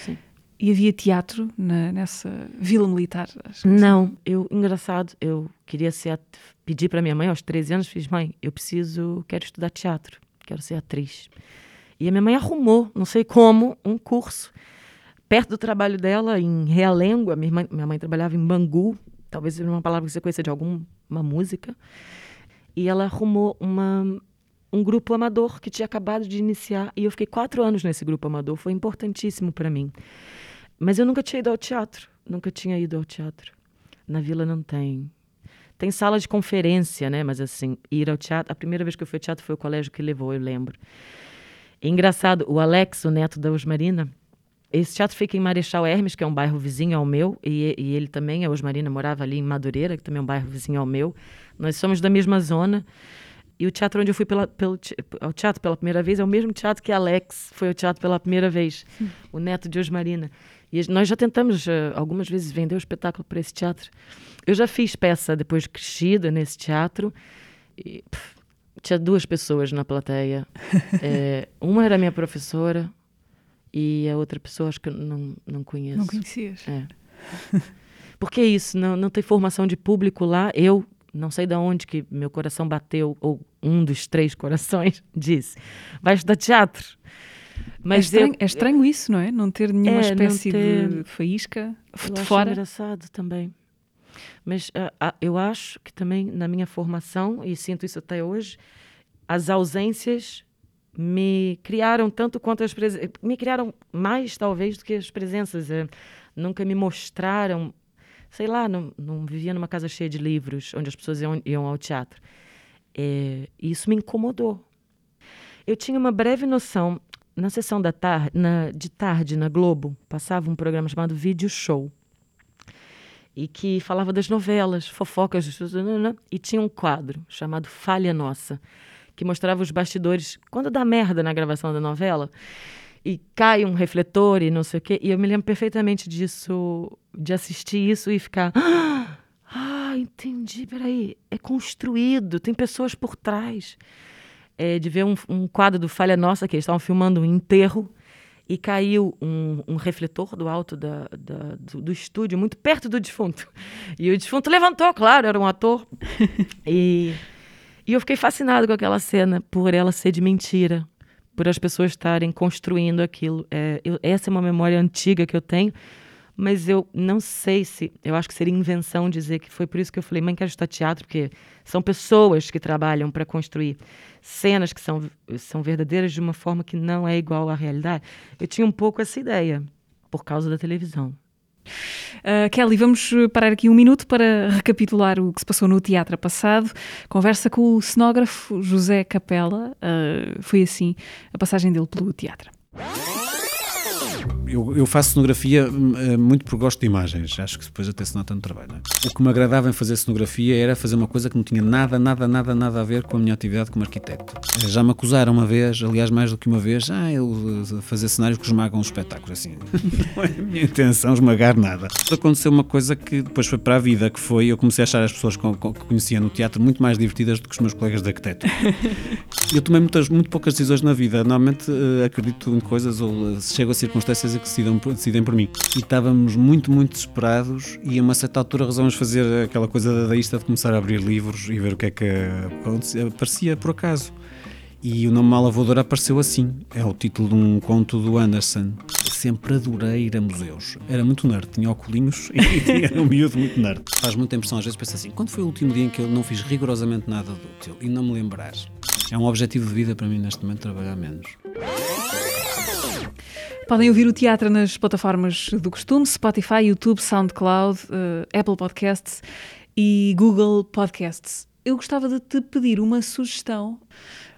Sim. E havia teatro na, nessa vila militar? Não, eu, engraçado, eu queria ser, pedi para minha mãe aos 13 anos, fiz, mãe, eu preciso, quero estudar teatro, quero ser atriz. E a minha mãe arrumou, não sei como, um curso perto do trabalho dela, em Realengo. Minha minha mãe trabalhava em Bangu, talvez seja uma palavra que você conheça de alguma música e ela arrumou uma, um grupo amador que tinha acabado de iniciar e eu fiquei quatro anos nesse grupo amador. Foi importantíssimo para mim. Mas eu nunca tinha ido ao teatro, nunca tinha ido ao teatro. Na vila não tem. Tem sala de conferência, né? Mas assim, ir ao teatro. A primeira vez que eu fui ao teatro foi o colégio que levou, eu lembro. Engraçado, o Alex, o neto da Osmarina, esse teatro fica em Marechal Hermes, que é um bairro vizinho ao meu, e, e ele também, a Osmarina, morava ali em Madureira, que também é um bairro vizinho ao meu. Nós somos da mesma zona. E o teatro onde eu fui pela, pelo, ao teatro pela primeira vez é o mesmo teatro que Alex foi ao teatro pela primeira vez, o neto de Osmarina. E nós já tentamos uh, algumas vezes vender o espetáculo para esse teatro. Eu já fiz peça depois de crescida nesse teatro. E, pff, tinha duas pessoas na plateia. é, uma era minha professora, e a outra pessoa acho que eu não, não conheço. Não conhecias? É. Porque é isso, não, não tem formação de público lá. Eu não sei de onde que meu coração bateu, ou um dos três corações disse, vai estudar teatro. Mas é estranho, eu, é estranho isso, não é? Não ter nenhuma é, espécie ter, de faísca de eu fora. Acho engraçado também. Mas uh, eu acho que também na minha formação, e sinto isso até hoje, as ausências me criaram tanto quanto as presenças. Me criaram mais, talvez, do que as presenças. É, nunca me mostraram. Sei lá, não, não vivia numa casa cheia de livros, onde as pessoas iam, iam ao teatro. É, isso me incomodou. Eu tinha uma breve noção. Na sessão da tarde, na, de tarde, na Globo, passava um programa chamado Vídeo Show. E que falava das novelas, fofocas, e tinha um quadro chamado Falha Nossa que mostrava os bastidores quando dá merda na gravação da novela e cai um refletor e não sei o quê. E eu me lembro perfeitamente disso, de assistir isso e ficar. Ah, entendi, peraí. É construído, tem pessoas por trás. É, de ver um, um, quadro do Falha Nossa, que eles estavam filmando um enterro, e caiu um, um refletor do alto da, da, do, do, estúdio, muito perto do defunto. E o defunto levantou, claro, era um ator. e E eu fiquei fascinada com aquela cena, por ela ser de mentira, por as pessoas estarem construindo aquilo. É, eu, essa é uma memória antiga que eu tenho, mas eu não sei se. Eu acho que seria invenção dizer que foi por isso que eu falei, mãe, quero estudar teatro, porque são pessoas que trabalham para construir cenas que são, são verdadeiras de uma forma que não é igual à realidade. Eu tinha um pouco essa ideia, por causa da televisão. Uh, Kelly, vamos parar aqui um minuto para recapitular o que se passou no teatro passado. Conversa com o cenógrafo José Capela. Uh, foi assim a passagem dele pelo teatro eu, eu, faço cenografia uh, muito por gosto de imagens, acho que depois até se nota no trabalho. É? O que me agradava em fazer cenografia era fazer uma coisa que não tinha nada, nada, nada, nada a ver com a minha atividade como arquiteto. Uh, já me acusaram uma vez, aliás, mais do que uma vez, ah, eu uh, fazer cenários que esmagam os espetáculos, assim. não é a minha intenção esmagar nada. Aconteceu uma coisa que depois foi para a vida, que foi, eu comecei a achar as pessoas que, que conhecia no teatro muito mais divertidas do que os meus colegas de arquiteto. eu tomei muitas, muito poucas decisões na vida, normalmente acredito em coisas ou chego a circunstâncias que decidam, decidem por mim. E estávamos muito, muito desesperados e a uma certa altura resolvemos fazer aquela coisa dadaísta de começar a abrir livros e ver o que é que aparecia por acaso. E o nome Malavador apareceu assim. É o título de um conto do Anderson. Sempre adorei ir a museus. Era muito nerd, tinha óculos e era um miúdo muito nerd. Faz muita impressão, às vezes penso assim: quando foi o último dia em que eu não fiz rigorosamente nada de útil e não me lembrar? É um objetivo de vida para mim neste momento trabalhar menos. Podem ouvir o teatro nas plataformas do costume: Spotify, YouTube, SoundCloud, uh, Apple Podcasts e Google Podcasts. Eu gostava de te pedir uma sugestão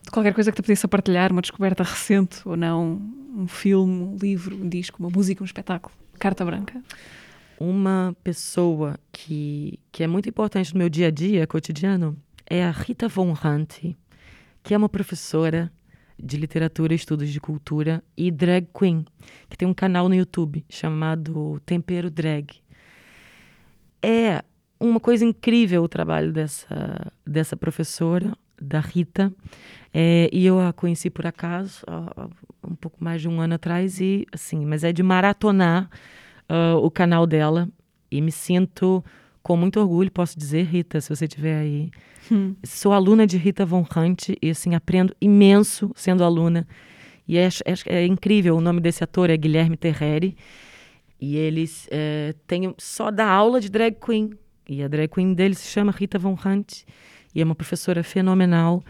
de qualquer coisa que te pedisse a partilhar, uma descoberta recente ou não, um filme, um livro, um disco, uma música, um espetáculo. Carta branca. Uma pessoa que, que é muito importante no meu dia a dia cotidiano é a Rita Von Hunt, que é uma professora de literatura estudos de cultura e drag queen, que tem um canal no YouTube chamado Tempero Drag. É uma coisa incrível o trabalho dessa, dessa professora, da Rita, é, e eu a conheci por acaso, há um pouco mais de um ano atrás, e assim, mas é de maratonar uh, o canal dela, e me sinto com muito orgulho, posso dizer, Rita, se você estiver aí. Hum. Sou aluna de Rita Von Hunt e assim aprendo imenso sendo aluna. E é, é, é incrível, o nome desse ator é Guilherme Terreri. E eles é, têm só da aula de drag queen. E a drag queen dele se chama Rita Von Hunt. E é uma professora fenomenal.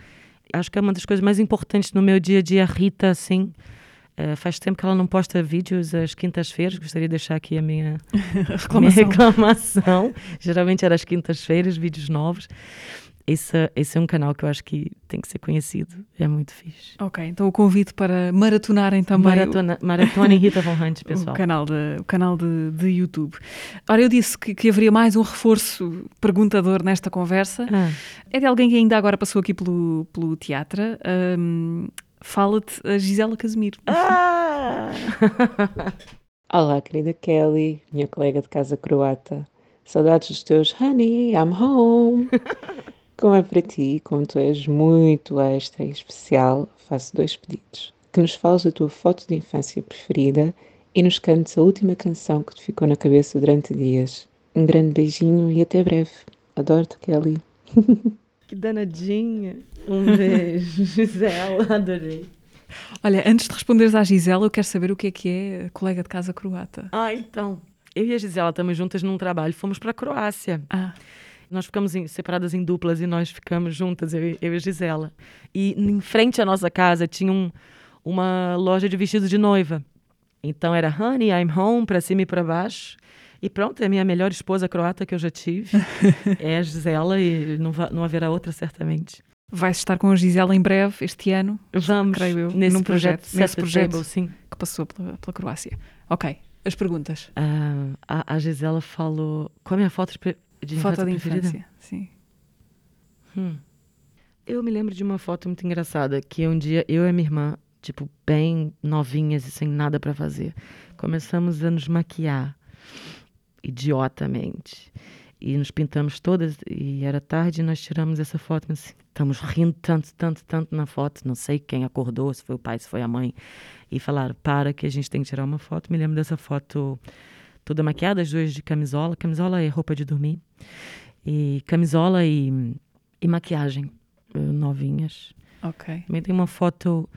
Acho que é uma das coisas mais importantes no meu dia a dia, Rita, assim, Uh, faz tempo que ela não posta vídeos às quintas-feiras. Gostaria de deixar aqui a minha reclamação. Minha reclamação. Geralmente era às quintas-feiras, vídeos novos. Esse, esse é um canal que eu acho que tem que ser conhecido. É muito fixe. Ok, então o convite para maratonarem também. Maratona, o... Maratona Rita Von Hunt, pessoal. O canal de, o canal de, de YouTube. Ora, eu disse que, que haveria mais um reforço perguntador nesta conversa. Ah. É de alguém que ainda agora passou aqui pelo, pelo teatro. Um, Fala-te a Gisela Casimiro. Ah! Olá, querida Kelly, minha colega de casa croata. Saudades dos teus Honey, I'm home. Como é para ti, como tu és muito extra e especial, faço dois pedidos. Que nos fales da tua foto de infância preferida e nos cantes a última canção que te ficou na cabeça durante dias. Um grande beijinho e até breve. Adoro-te, Kelly. Que danadinha. Um beijo, Gisela, adorei. Olha, antes de responderes à Gisela, eu quero saber o que é que é colega de casa croata. Ah, então. Eu e a Gisela estamos juntas num trabalho, fomos para a Croácia. Ah. Nós ficamos em, separadas em duplas e nós ficamos juntas, eu, eu e a Gisela. E em frente à nossa casa tinha um, uma loja de vestidos de noiva. Então era Honey, I'm Home, para cima e para baixo. E pronto, é a minha melhor esposa croata que eu já tive. é a Gisela e não, não haverá outra, certamente. Vais estar com a Gisela em breve, este ano? Vamos, creio eu, nesse projeto, projeto nesse projeto table, sim. que passou pela, pela Croácia. Ok, as perguntas. Uh, a, a, Gisela falou... Qual é a minha foto de Foto de infância, sim. Hum. Eu me lembro de uma foto muito engraçada, que um dia eu e minha irmã, tipo, bem novinhas e sem nada para fazer, começamos a nos maquiar idiotamente. E nos pintamos todas, e era tarde, e nós tiramos essa foto. Assim, estamos rindo tanto, tanto, tanto na foto. Não sei quem acordou, se foi o pai, se foi a mãe. E falaram: para que a gente tem que tirar uma foto. Me lembro dessa foto toda maquiada, as duas de camisola. Camisola é roupa de dormir. E camisola e, e maquiagem. eh, novinhas. Ok. Também tem uma foto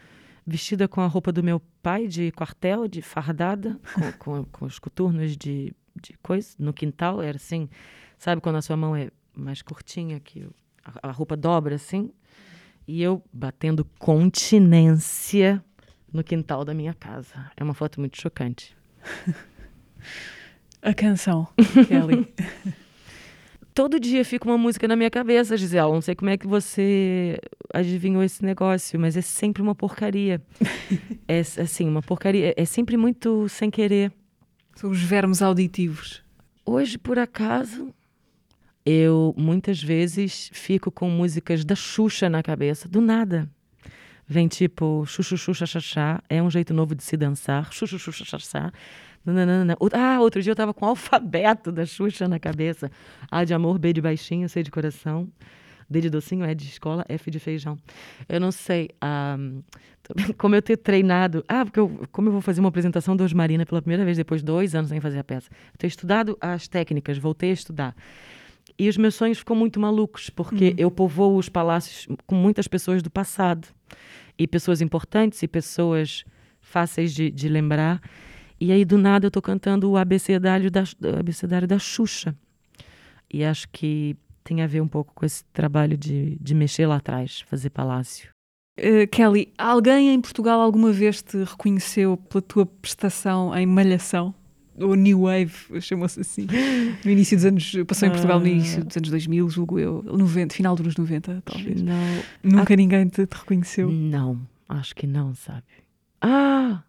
vestida com a roupa do meu pai de quartel, de fardada, com, com, com os coturnos de, de coisa, no quintal. Era assim, sabe quando a sua mão é mais curtinha, que a, a roupa dobra assim? E eu batendo continência no quintal da minha casa. É uma foto muito chocante. A canção, Kelly. Todo dia fica uma música na minha cabeça, Gisele. Não sei como é que você adivinhou esse negócio, mas é sempre uma porcaria. é assim, uma porcaria. É sempre muito sem querer. São os vermes auditivos. Hoje, por acaso, eu muitas vezes fico com músicas da Xuxa na cabeça, do nada. Vem tipo xuxu xuxa xaxá, é um jeito novo de se dançar, xuxu xuxa xaxá. Ah, outro dia eu tava com o alfabeto da Xuxa na cabeça. A de amor, B de baixinho, C de coração. D de docinho, E de escola, F de feijão. Eu não sei ah, como eu ter treinado. Ah, porque eu, como eu vou fazer uma apresentação do Osmarina pela primeira vez, depois de dois anos sem fazer a peça. Eu ter estudado as técnicas, voltei a estudar. E os meus sonhos ficam muito malucos, porque eu povoo os palácios com muitas pessoas do passado. E pessoas importantes e pessoas fáceis de, de lembrar. E aí, do nada, eu tô cantando o abecedário da, o abecedário da Xuxa. E acho que tem a ver um pouco com esse trabalho de, de mexer lá atrás, fazer palácio. Uh, Kelly, alguém em Portugal alguma vez te reconheceu pela tua prestação em Malhação? Ou New Wave, chamou-se assim. No início dos anos. Passou em Portugal no início dos anos 2000, julgo eu. 90, final dos anos 90, talvez. Não, Nunca ninguém te, te reconheceu. Não, acho que não, sabe? Ah!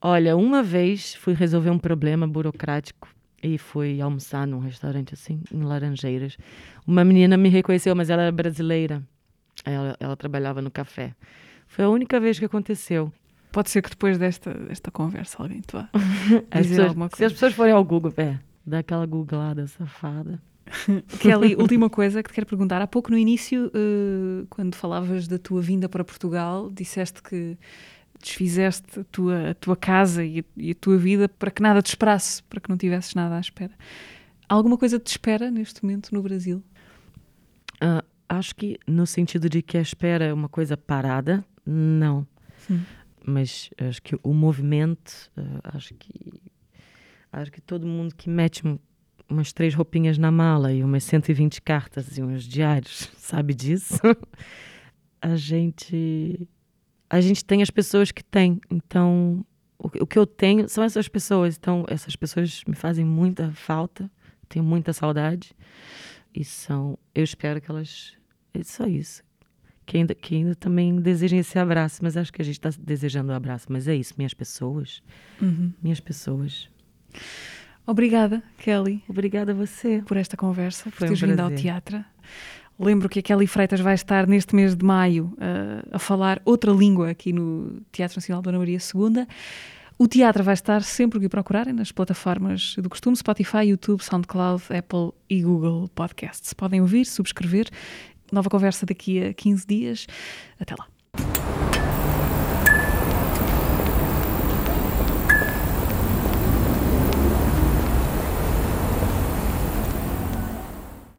Olha, uma vez fui resolver um problema burocrático e fui almoçar num restaurante assim, em Laranjeiras. Uma menina me reconheceu, mas ela era brasileira. Ela, ela trabalhava no café. Foi a única vez que aconteceu. Pode ser que depois desta, desta conversa alguém te vá dizer pessoas- alguma se as coisa. pessoas forem ao Google, é, dá aquela googlada safada. Kelly, última coisa que te quero perguntar. Há pouco no início, eh, quando falavas da tua vinda para Portugal, disseste que desfizeste a tua, a tua casa e a, e a tua vida para que nada te esperasse, para que não tivesses nada à espera. Alguma coisa te espera neste momento no Brasil? Ah, acho que no sentido de que a espera é uma coisa parada, não. Sim. Mas acho que o movimento, ah, acho que acho que todo mundo que mete um- umas três roupinhas na mala e umas 120 cartas e uns diários, sabe disso? a gente a gente tem as pessoas que tem. Então, o, que- o que eu tenho são essas pessoas. Então, essas pessoas me fazem muita falta, tenho muita saudade. E são, eu espero que elas. É só isso. Que ainda, que ainda também desejem esse abraço, mas acho que a gente está desejando o abraço. Mas é isso, minhas pessoas. Minhas pessoas. Obrigada, Kelly, Obrigada a você. por esta conversa, por Foi um teres vindo ao teatro. Lembro que a Kelly Freitas vai estar neste mês de maio uh, a falar outra língua aqui no Teatro Nacional Dona Maria II. O teatro vai estar sempre o que procurarem nas plataformas do costume, Spotify, YouTube, SoundCloud, Apple e Google Podcasts. Podem ouvir, subscrever. Nova conversa daqui a 15 dias. Até lá.